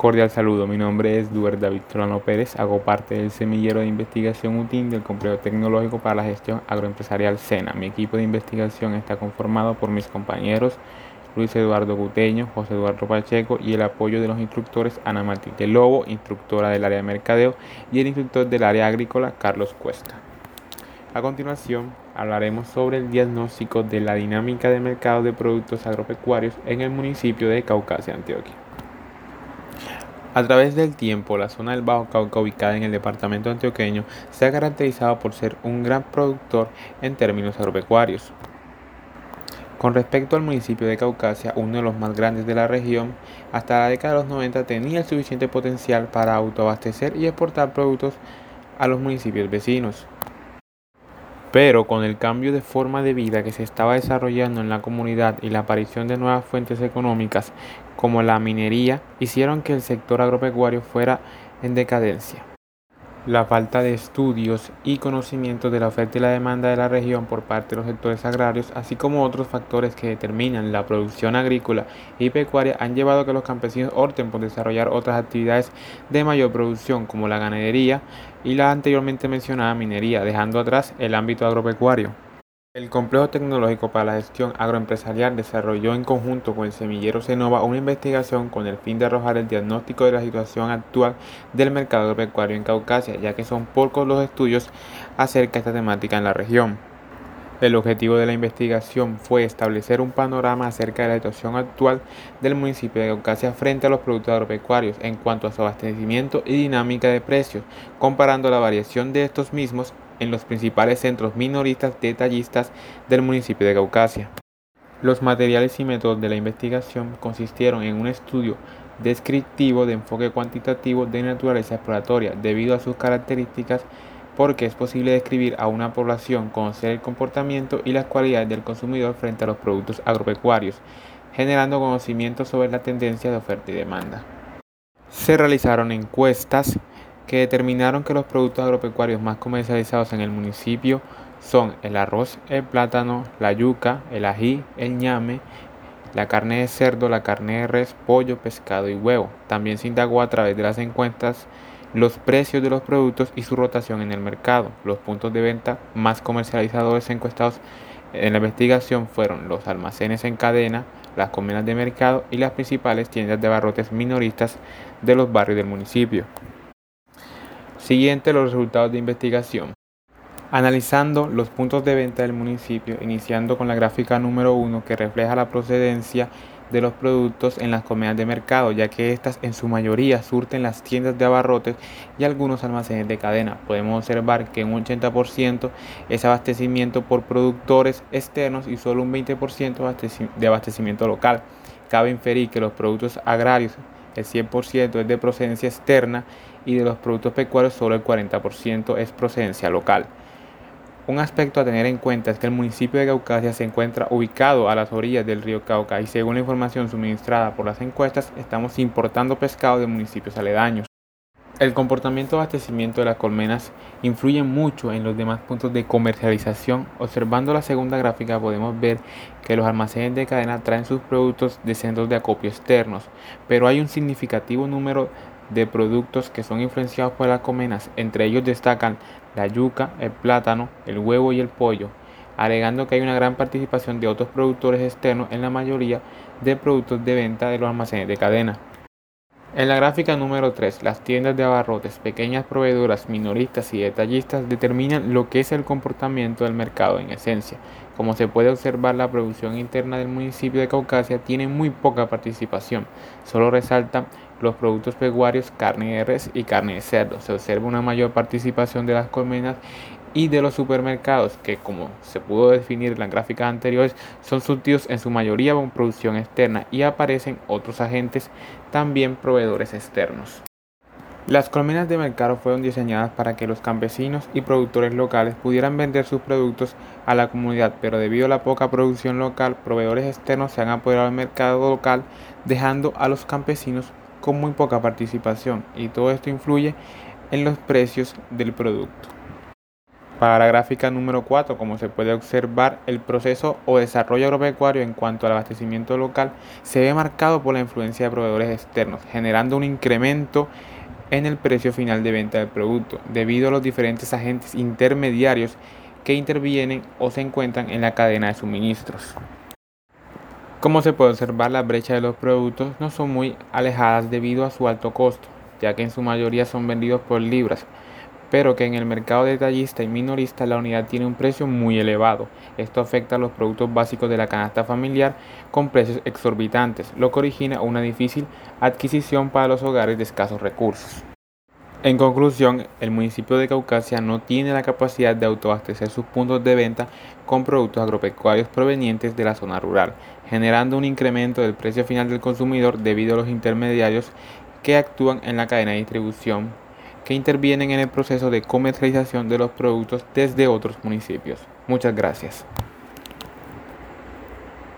Cordial saludo, mi nombre es Duer David Pérez, hago parte del semillero de investigación UTIN del Complejo Tecnológico para la Gestión Agroempresarial SENA. Mi equipo de investigación está conformado por mis compañeros Luis Eduardo Guteño, José Eduardo Pacheco y el apoyo de los instructores Ana Martín de Lobo, instructora del área de mercadeo, y el instructor del área agrícola Carlos Cuesta. A continuación, hablaremos sobre el diagnóstico de la dinámica de mercado de productos agropecuarios en el municipio de Caucasia, Antioquia. A través del tiempo, la zona del Bajo Cauca, ubicada en el departamento antioqueño, se ha caracterizado por ser un gran productor en términos agropecuarios. Con respecto al municipio de Caucasia, uno de los más grandes de la región, hasta la década de los 90 tenía el suficiente potencial para autoabastecer y exportar productos a los municipios vecinos. Pero con el cambio de forma de vida que se estaba desarrollando en la comunidad y la aparición de nuevas fuentes económicas como la minería hicieron que el sector agropecuario fuera en decadencia. La falta de estudios y conocimientos de la oferta y la demanda de la región por parte de los sectores agrarios, así como otros factores que determinan la producción agrícola y pecuaria, han llevado a que los campesinos opten por desarrollar otras actividades de mayor producción, como la ganadería y la anteriormente mencionada minería, dejando atrás el ámbito agropecuario. El Complejo Tecnológico para la Gestión Agroempresarial desarrolló en conjunto con el semillero Senova una investigación con el fin de arrojar el diagnóstico de la situación actual del mercado agropecuario en Caucasia, ya que son pocos los estudios acerca de esta temática en la región. El objetivo de la investigación fue establecer un panorama acerca de la situación actual del municipio de Caucasia frente a los productos agropecuarios en cuanto a su abastecimiento y dinámica de precios, comparando la variación de estos mismos en los principales centros minoristas detallistas del municipio de Caucasia. Los materiales y métodos de la investigación consistieron en un estudio descriptivo de enfoque cuantitativo de naturaleza exploratoria debido a sus características porque es posible describir a una población, conocer el comportamiento y las cualidades del consumidor frente a los productos agropecuarios, generando conocimiento sobre la tendencia de oferta y demanda. Se realizaron encuestas que determinaron que los productos agropecuarios más comercializados en el municipio son el arroz, el plátano, la yuca, el ají, el ñame, la carne de cerdo, la carne de res, pollo, pescado y huevo. También se indagó a través de las encuestas los precios de los productos y su rotación en el mercado. Los puntos de venta más comercializadores encuestados en la investigación fueron los almacenes en cadena, las comidas de mercado y las principales tiendas de barrotes minoristas de los barrios del municipio. Siguiente los resultados de investigación. Analizando los puntos de venta del municipio, iniciando con la gráfica número 1 que refleja la procedencia de los productos en las comidas de mercado, ya que estas en su mayoría surten las tiendas de abarrotes y algunos almacenes de cadena. Podemos observar que un 80% es abastecimiento por productores externos y solo un 20% de abastecimiento local. Cabe inferir que los productos agrarios, el 100% es de procedencia externa y de los productos pecuarios solo el 40% es procedencia local. Un aspecto a tener en cuenta es que el municipio de Caucasia se encuentra ubicado a las orillas del río Cauca y según la información suministrada por las encuestas estamos importando pescado de municipios aledaños. El comportamiento de abastecimiento de las colmenas influye mucho en los demás puntos de comercialización. Observando la segunda gráfica podemos ver que los almacenes de cadena traen sus productos de centros de acopio externos, pero hay un significativo número de productos que son influenciados por las colmenas. Entre ellos destacan la yuca, el plátano, el huevo y el pollo, alegando que hay una gran participación de otros productores externos en la mayoría de productos de venta de los almacenes de cadena. En la gráfica número 3, las tiendas de abarrotes, pequeñas proveedoras, minoristas y detallistas determinan lo que es el comportamiento del mercado en esencia. Como se puede observar, la producción interna del municipio de Caucasia tiene muy poca participación. Solo resalta los productos pecuarios, carne de res y carne de cerdo. Se observa una mayor participación de las colmenas y de los supermercados, que como se pudo definir en las gráficas anteriores, son surtidos en su mayoría con producción externa y aparecen otros agentes, también proveedores externos. Las colmenas de mercado fueron diseñadas para que los campesinos y productores locales pudieran vender sus productos a la comunidad, pero debido a la poca producción local, proveedores externos se han apoderado del mercado local, dejando a los campesinos con muy poca participación y todo esto influye en los precios del producto. Para la gráfica número 4, como se puede observar, el proceso o desarrollo agropecuario en cuanto al abastecimiento local se ve marcado por la influencia de proveedores externos, generando un incremento en el precio final de venta del producto, debido a los diferentes agentes intermediarios que intervienen o se encuentran en la cadena de suministros. Como se puede observar, las brechas de los productos no son muy alejadas debido a su alto costo, ya que en su mayoría son vendidos por libras, pero que en el mercado detallista y minorista la unidad tiene un precio muy elevado. Esto afecta a los productos básicos de la canasta familiar con precios exorbitantes, lo que origina una difícil adquisición para los hogares de escasos recursos. En conclusión, el municipio de Caucasia no tiene la capacidad de autoabastecer sus puntos de venta con productos agropecuarios provenientes de la zona rural, generando un incremento del precio final del consumidor debido a los intermediarios que actúan en la cadena de distribución que intervienen en el proceso de comercialización de los productos desde otros municipios. Muchas gracias.